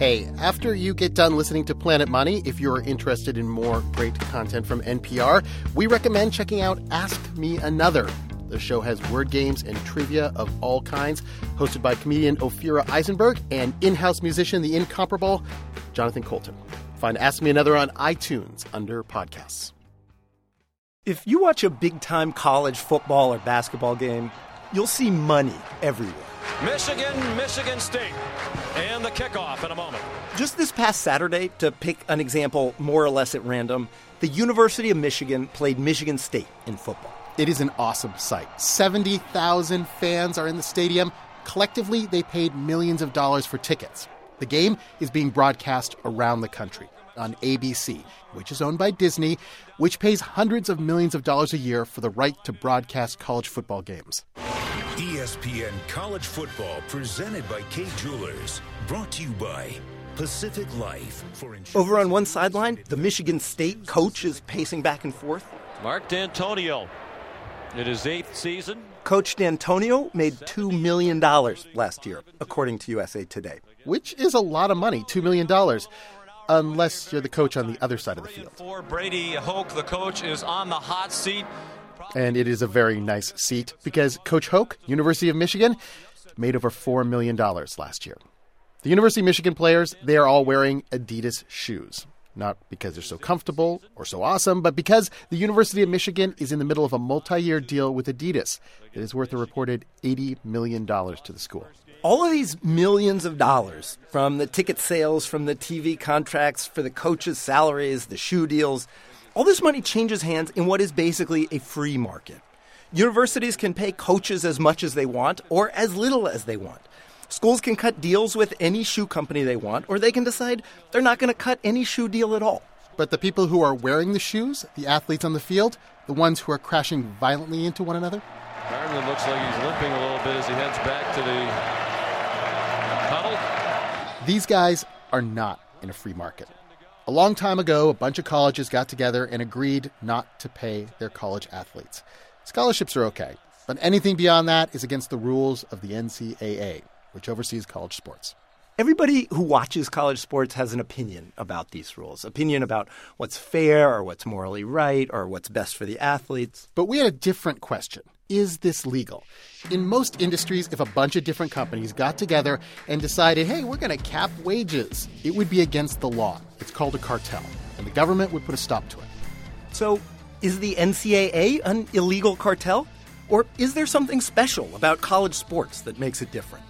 Hey, after you get done listening to Planet Money, if you're interested in more great content from NPR, we recommend checking out Ask Me Another. The show has word games and trivia of all kinds, hosted by comedian Ophira Eisenberg and in house musician, the incomparable Jonathan Coulton. Find Ask Me Another on iTunes under podcasts. If you watch a big time college football or basketball game, you'll see money everywhere. Michigan, Michigan State, and the kickoff in a moment. Just this past Saturday, to pick an example more or less at random, the University of Michigan played Michigan State in football. It is an awesome sight. 70,000 fans are in the stadium. Collectively, they paid millions of dollars for tickets. The game is being broadcast around the country on ABC, which is owned by Disney, which pays hundreds of millions of dollars a year for the right to broadcast college football games. ESPN College Football presented by Kay Jewelers. Brought to you by Pacific Life. For Over on one sideline, the Michigan State coach is pacing back and forth. Mark Dantonio in his eighth season. Coach Dantonio made $2 million last year, according to USA Today. Which is a lot of money, $2 million unless you're the coach on the other side of the field. For Brady Hoke, the coach, is on the hot seat. And it is a very nice seat because Coach Hoke, University of Michigan, made over $4 million last year. The University of Michigan players, they are all wearing Adidas shoes. Not because they're so comfortable or so awesome, but because the University of Michigan is in the middle of a multi year deal with Adidas that is worth a reported $80 million to the school all of these millions of dollars from the ticket sales, from the TV contracts, for the coaches' salaries, the shoe deals, all this money changes hands in what is basically a free market. Universities can pay coaches as much as they want or as little as they want. Schools can cut deals with any shoe company they want, or they can decide they're not going to cut any shoe deal at all. But the people who are wearing the shoes, the athletes on the field, the ones who are crashing violently into one another? Gardner looks like he's limping a little bit as he heads back to the these guys are not in a free market. A long time ago, a bunch of colleges got together and agreed not to pay their college athletes. Scholarships are okay, but anything beyond that is against the rules of the NCAA, which oversees college sports. Everybody who watches college sports has an opinion about these rules, opinion about what's fair or what's morally right or what's best for the athletes. But we had a different question is this legal? In most industries, if a bunch of different companies got together and decided, hey, we're going to cap wages, it would be against the law. It's called a cartel, and the government would put a stop to it. So, is the NCAA an illegal cartel? Or is there something special about college sports that makes it different?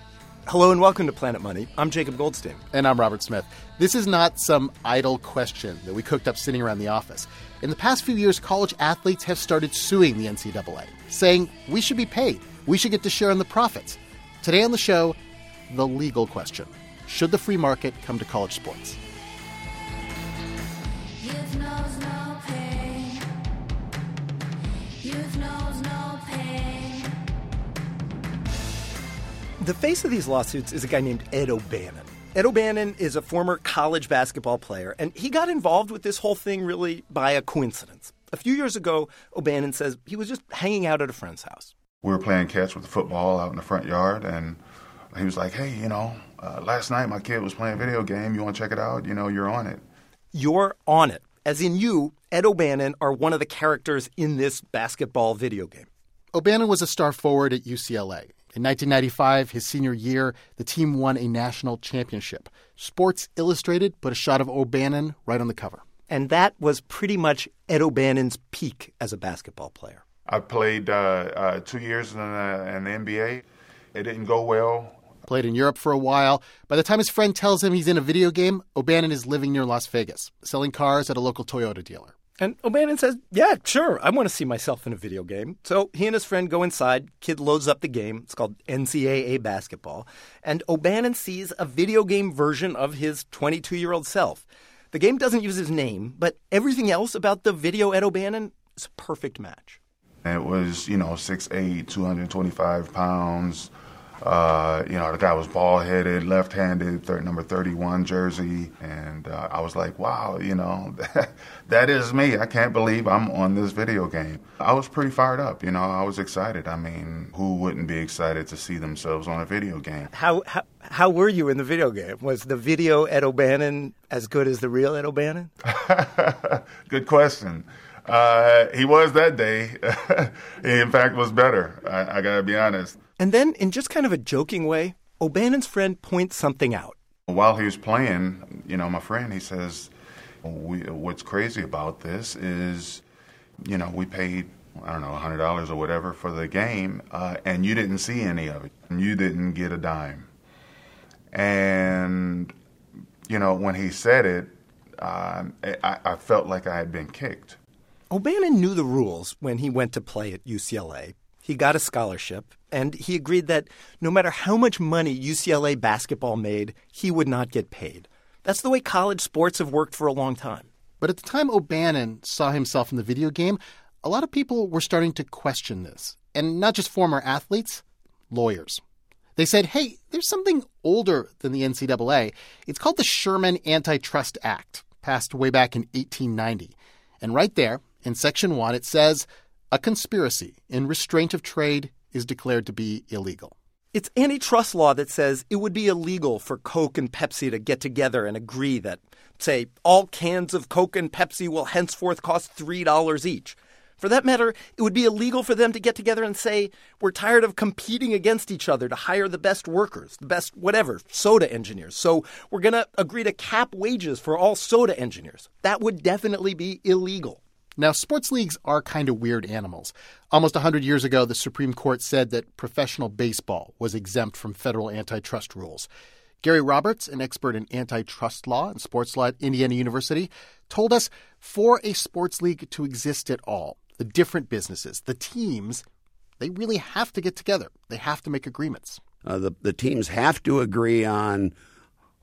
Hello and welcome to Planet Money. I'm Jacob Goldstein. And I'm Robert Smith. This is not some idle question that we cooked up sitting around the office. In the past few years, college athletes have started suing the NCAA, saying we should be paid, we should get to share in the profits. Today on the show, the legal question Should the free market come to college sports? The face of these lawsuits is a guy named Ed O'Bannon. Ed O'Bannon is a former college basketball player, and he got involved with this whole thing really by a coincidence. A few years ago, O'Bannon says he was just hanging out at a friend's house. We were playing catch with the football out in the front yard, and he was like, "Hey, you know, uh, last night my kid was playing a video game. You want to check it out? You know, you're on it." You're on it, as in you, Ed O'Bannon, are one of the characters in this basketball video game. O'Bannon was a star forward at UCLA. In 1995, his senior year, the team won a national championship. Sports Illustrated put a shot of O'Bannon right on the cover. And that was pretty much Ed O'Bannon's peak as a basketball player. I played uh, uh, two years in, uh, in the NBA. It didn't go well. Played in Europe for a while. By the time his friend tells him he's in a video game, O'Bannon is living near Las Vegas, selling cars at a local Toyota dealer. And O'Bannon says, Yeah, sure, I want to see myself in a video game. So he and his friend go inside. Kid loads up the game. It's called NCAA basketball. And O'Bannon sees a video game version of his 22 year old self. The game doesn't use his name, but everything else about the video at O'Bannon is a perfect match. It was, you know, 6'8, 225 pounds, uh, you know, the guy was bald headed, left handed, number 31 jersey. And uh, I was like, wow, you know, that is me. I can't believe I'm on this video game. I was pretty fired up, you know, I was excited. I mean, who wouldn't be excited to see themselves on a video game? How, how, How were you in the video game? Was the video Ed O'Bannon as good as the real Ed O'Bannon? good question. Uh, he was that day. he, in fact, was better. I, I got to be honest. And then, in just kind of a joking way, O'Bannon's friend points something out. While he was playing, you know, my friend, he says, we, What's crazy about this is, you know, we paid, I don't know, $100 or whatever for the game, uh, and you didn't see any of it. You didn't get a dime. And, you know, when he said it, um, I, I felt like I had been kicked. O'Bannon knew the rules when he went to play at UCLA. He got a scholarship, and he agreed that no matter how much money UCLA basketball made, he would not get paid. That's the way college sports have worked for a long time. But at the time O'Bannon saw himself in the video game, a lot of people were starting to question this. And not just former athletes, lawyers. They said, hey, there's something older than the NCAA. It's called the Sherman Antitrust Act, passed way back in 1890. And right there, in Section 1, it says a conspiracy in restraint of trade is declared to be illegal. It's antitrust law that says it would be illegal for Coke and Pepsi to get together and agree that, say, all cans of Coke and Pepsi will henceforth cost $3 each. For that matter, it would be illegal for them to get together and say, we're tired of competing against each other to hire the best workers, the best whatever, soda engineers. So we're going to agree to cap wages for all soda engineers. That would definitely be illegal. Now, sports leagues are kind of weird animals. Almost 100 years ago, the Supreme Court said that professional baseball was exempt from federal antitrust rules. Gary Roberts, an expert in antitrust law and sports law at Indiana University, told us for a sports league to exist at all, the different businesses, the teams, they really have to get together. They have to make agreements. Uh, the, the teams have to agree on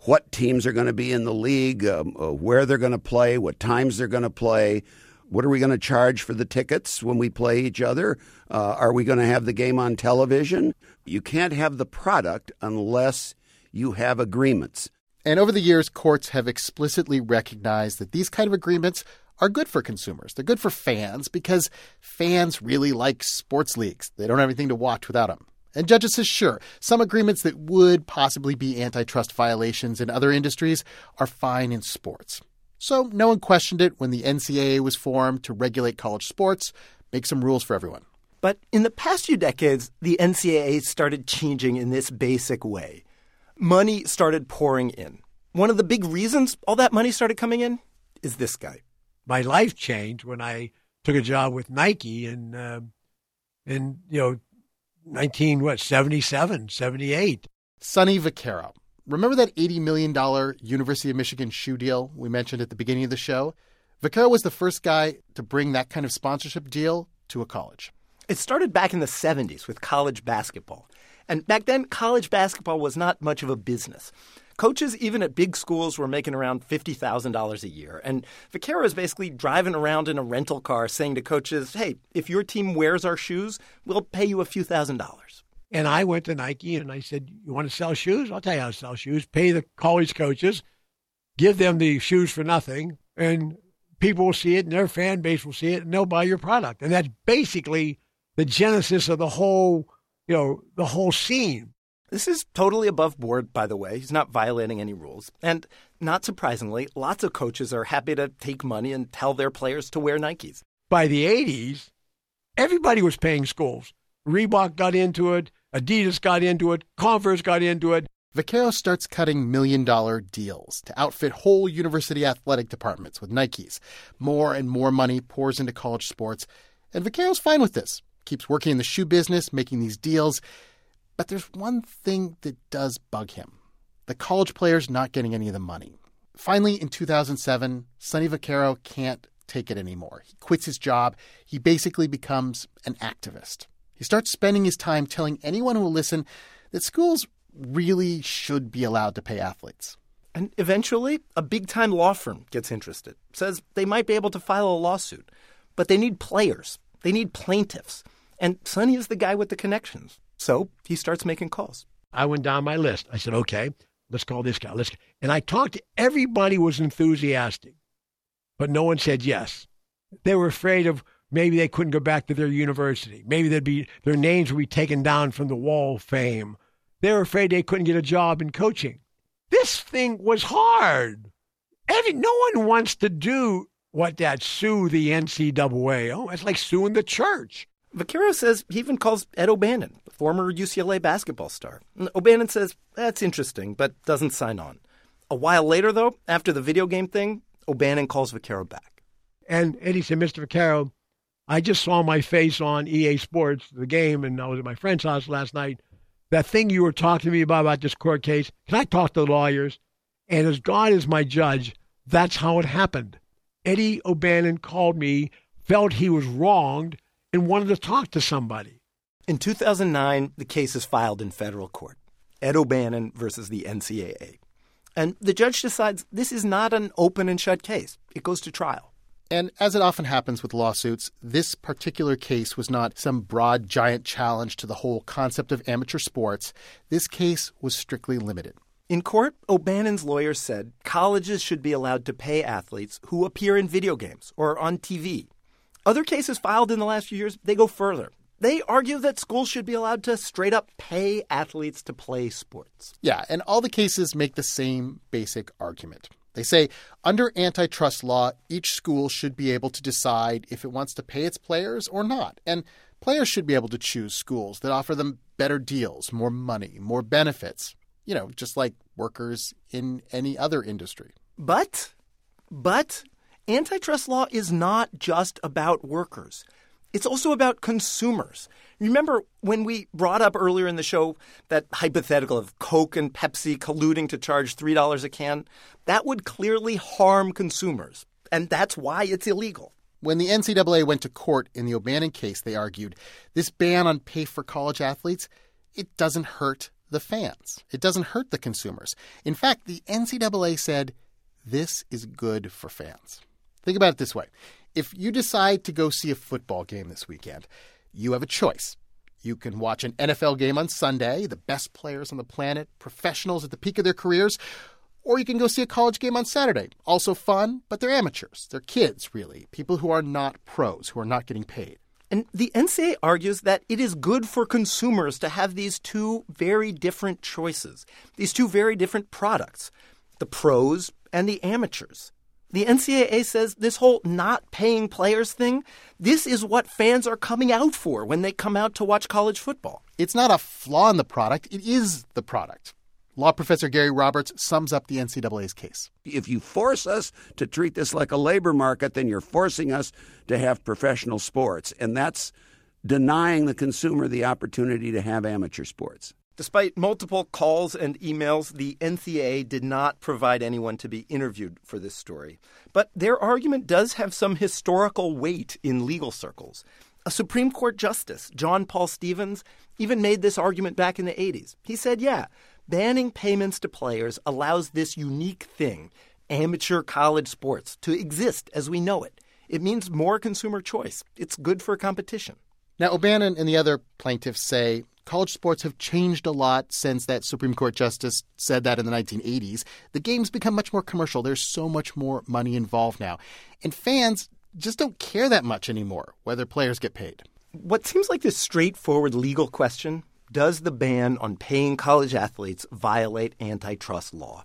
what teams are going to be in the league, um, uh, where they're going to play, what times they're going to play, what are we going to charge for the tickets when we play each other? Uh, are we going to have the game on television? You can't have the product unless you have agreements. And over the years, courts have explicitly recognized that these kind of agreements are good for consumers. They're good for fans because fans really like sports leagues. They don't have anything to watch without them. And judges say, sure, some agreements that would possibly be antitrust violations in other industries are fine in sports. So no one questioned it when the NCAA was formed to regulate college sports, make some rules for everyone. But in the past few decades, the NCAA started changing in this basic way. Money started pouring in. One of the big reasons all that money started coming in is this guy. My life changed when I took a job with Nike in, uh, in you know, 19, what, 77, 78. Sonny Vaccaro. Remember that $80 million University of Michigan shoe deal we mentioned at the beginning of the show? Vaccaro was the first guy to bring that kind of sponsorship deal to a college. It started back in the 70s with college basketball. And back then, college basketball was not much of a business. Coaches, even at big schools, were making around $50,000 a year. And Vaccaro is basically driving around in a rental car saying to coaches, hey, if your team wears our shoes, we'll pay you a few thousand dollars. And I went to Nike and I said, You want to sell shoes? I'll tell you how to sell shoes. Pay the college coaches, give them the shoes for nothing, and people will see it and their fan base will see it and they'll buy your product. And that's basically the genesis of the whole, you know, the whole scene. This is totally above board, by the way. He's not violating any rules. And not surprisingly, lots of coaches are happy to take money and tell their players to wear Nikes. By the 80s, everybody was paying schools. Reebok got into it, Adidas got into it, Converse got into it. Vaccaro starts cutting million dollar deals to outfit whole university athletic departments with Nikes. More and more money pours into college sports, and Vaccaro's fine with this. Keeps working in the shoe business, making these deals. But there's one thing that does bug him the college players not getting any of the money. Finally, in 2007, Sonny Vaccaro can't take it anymore. He quits his job. He basically becomes an activist. He starts spending his time telling anyone who will listen that schools really should be allowed to pay athletes. And eventually, a big time law firm gets interested, says they might be able to file a lawsuit, but they need players, they need plaintiffs. And Sonny is the guy with the connections. So he starts making calls. I went down my list. I said, okay, let's call this guy. Let's and I talked to everybody was enthusiastic, but no one said yes. They were afraid of maybe they couldn't go back to their university. Maybe they'd be their names would be taken down from the wall of fame. they were afraid they couldn't get a job in coaching. This thing was hard. Every, no one wants to do what that sue the NCAA. Oh, it's like suing the church. Vaccaro says he even calls Ed O'Bannon, the former UCLA basketball star. O'Bannon says that's interesting, but doesn't sign on. A while later, though, after the video game thing, O'Bannon calls Vaccaro back. And Eddie said, Mr. Vaccaro, I just saw my face on EA Sports, the game, and I was at my friend's house last night. That thing you were talking to me about, about this court case, can I talk to the lawyers? And as God is my judge, that's how it happened. Eddie O'Bannon called me, felt he was wronged, and wanted to talk to somebody. In 2009, the case is filed in federal court Ed O'Bannon versus the NCAA. And the judge decides this is not an open and shut case, it goes to trial. And as it often happens with lawsuits, this particular case was not some broad, giant challenge to the whole concept of amateur sports. This case was strictly limited. In court, O'Bannon's lawyer said colleges should be allowed to pay athletes who appear in video games or on TV. Other cases filed in the last few years, they go further. They argue that schools should be allowed to straight up pay athletes to play sports. Yeah, and all the cases make the same basic argument. They say under antitrust law, each school should be able to decide if it wants to pay its players or not. And players should be able to choose schools that offer them better deals, more money, more benefits, you know, just like workers in any other industry. But, but, antitrust law is not just about workers. It's also about consumers. Remember when we brought up earlier in the show that hypothetical of Coke and Pepsi colluding to charge $3 a can? That would clearly harm consumers, and that's why it's illegal. When the NCAA went to court in the O'Bannon case, they argued this ban on pay for college athletes, it doesn't hurt the fans. It doesn't hurt the consumers. In fact, the NCAA said this is good for fans. Think about it this way if you decide to go see a football game this weekend, you have a choice. You can watch an NFL game on Sunday, the best players on the planet, professionals at the peak of their careers, or you can go see a college game on Saturday. Also fun, but they're amateurs. They're kids, really, people who are not pros, who are not getting paid. And the NCAA argues that it is good for consumers to have these two very different choices, these two very different products the pros and the amateurs. The NCAA says this whole not paying players thing, this is what fans are coming out for when they come out to watch college football. It's not a flaw in the product, it is the product. Law professor Gary Roberts sums up the NCAA's case. If you force us to treat this like a labor market, then you're forcing us to have professional sports. And that's denying the consumer the opportunity to have amateur sports. Despite multiple calls and emails, the NCAA did not provide anyone to be interviewed for this story. But their argument does have some historical weight in legal circles. A Supreme Court Justice, John Paul Stevens, even made this argument back in the 80s. He said, yeah, banning payments to players allows this unique thing, amateur college sports, to exist as we know it. It means more consumer choice. It's good for competition. Now, O'Bannon and the other plaintiffs say college sports have changed a lot since that Supreme Court justice said that in the 1980s. The game's become much more commercial. There's so much more money involved now. And fans just don't care that much anymore whether players get paid. What seems like this straightforward legal question does the ban on paying college athletes violate antitrust law?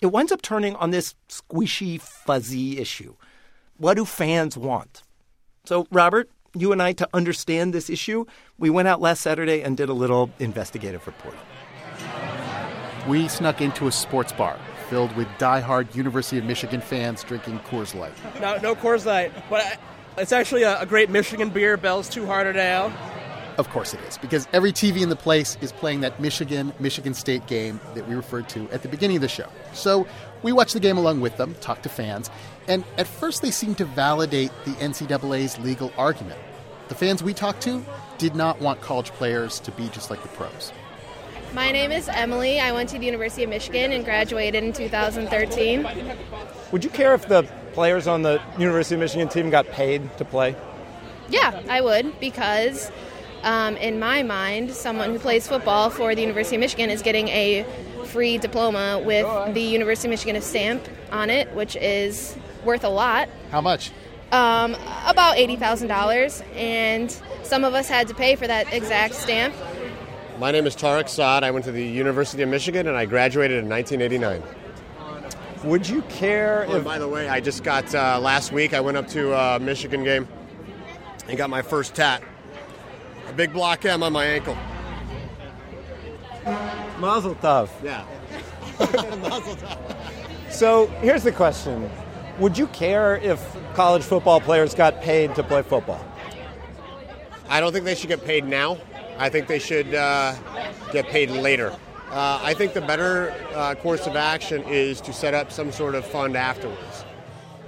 It winds up turning on this squishy, fuzzy issue. What do fans want? So, Robert, you and I, to understand this issue, we went out last Saturday and did a little investigative reporting. We snuck into a sports bar filled with die-hard University of Michigan fans drinking Coors Light. No, no Coors Light, but it's actually a, a great Michigan beer, Bell's Two Hearted Ale. Of course it is, because every TV in the place is playing that Michigan Michigan State game that we referred to at the beginning of the show. So we watched the game along with them, talk to fans, and at first they seemed to validate the NCAA's legal argument. The fans we talked to did not want college players to be just like the pros. My name is Emily. I went to the University of Michigan and graduated in 2013. Would you care if the players on the University of Michigan team got paid to play? Yeah, I would because um, in my mind, someone who plays football for the University of Michigan is getting a free diploma with the University of Michigan stamp on it, which is worth a lot. How much? Um, about $80,000. And some of us had to pay for that exact stamp. My name is Tarek Saad. I went to the University of Michigan and I graduated in 1989. Would you care Oh, if. by the way, I just got uh, last week. I went up to a Michigan game and got my first tat. A big block M on my ankle. Mazel tov. Yeah. So here's the question Would you care if college football players got paid to play football? I don't think they should get paid now. I think they should uh, get paid later. Uh, I think the better uh, course of action is to set up some sort of fund afterwards.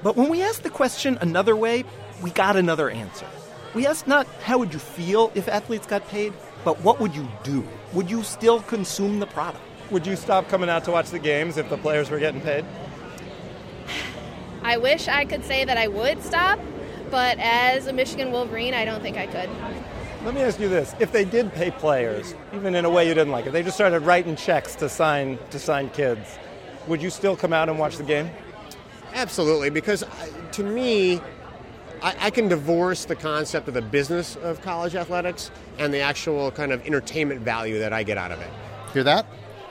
But when we asked the question another way, we got another answer. We asked not how would you feel if athletes got paid, but what would you do? Would you still consume the product? Would you stop coming out to watch the games if the players were getting paid? I wish I could say that I would stop, but as a Michigan Wolverine, I don't think I could. Let me ask you this: If they did pay players, even in a way you didn't like it, they just started writing checks to sign to sign kids, would you still come out and watch the game? Absolutely, because uh, to me, I, I can divorce the concept of the business of college athletics and the actual kind of entertainment value that I get out of it. Hear that?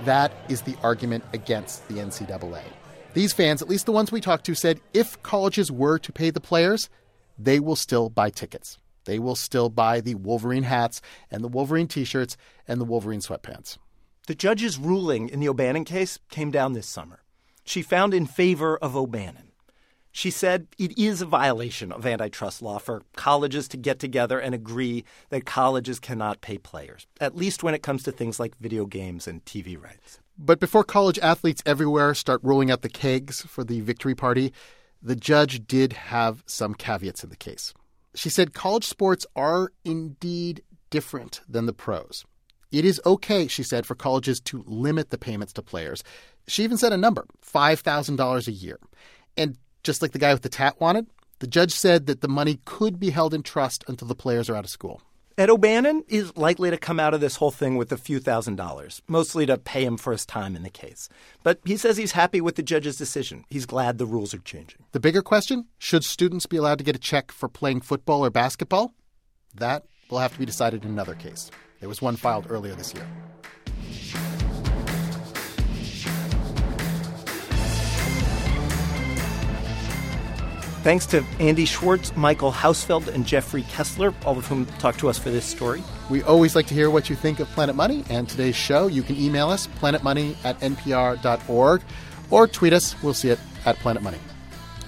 That is the argument against the NCAA. These fans, at least the ones we talked to, said if colleges were to pay the players, they will still buy tickets. They will still buy the Wolverine hats and the Wolverine t shirts and the Wolverine sweatpants. The judge's ruling in the O'Bannon case came down this summer. She found in favor of O'Bannon. She said it is a violation of antitrust law for colleges to get together and agree that colleges cannot pay players, at least when it comes to things like video games and TV rights. But before college athletes everywhere start rolling out the kegs for the victory party, the judge did have some caveats in the case. She said college sports are indeed different than the pros. It is okay, she said, for colleges to limit the payments to players. She even said a number $5,000 a year. And just like the guy with the tat wanted, the judge said that the money could be held in trust until the players are out of school. Ed O'Bannon is likely to come out of this whole thing with a few thousand dollars, mostly to pay him for his time in the case. But he says he's happy with the judge's decision. He's glad the rules are changing. The bigger question should students be allowed to get a check for playing football or basketball? That will have to be decided in another case. There was one filed earlier this year. Thanks to Andy Schwartz, Michael Hausfeld, and Jeffrey Kessler, all of whom talked to us for this story. We always like to hear what you think of Planet Money and today's show. You can email us, planetmoney at npr.org, or tweet us. We'll see it at Planet Money.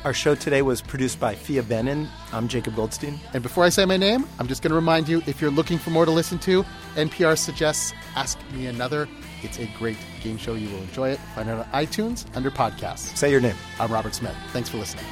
Our show today was produced by Phia Bennin. I'm Jacob Goldstein. And before I say my name, I'm just going to remind you if you're looking for more to listen to, NPR suggests Ask Me Another. It's a great game show. You will enjoy it. Find it on iTunes under podcasts. Say your name. I'm Robert Smith. Thanks for listening.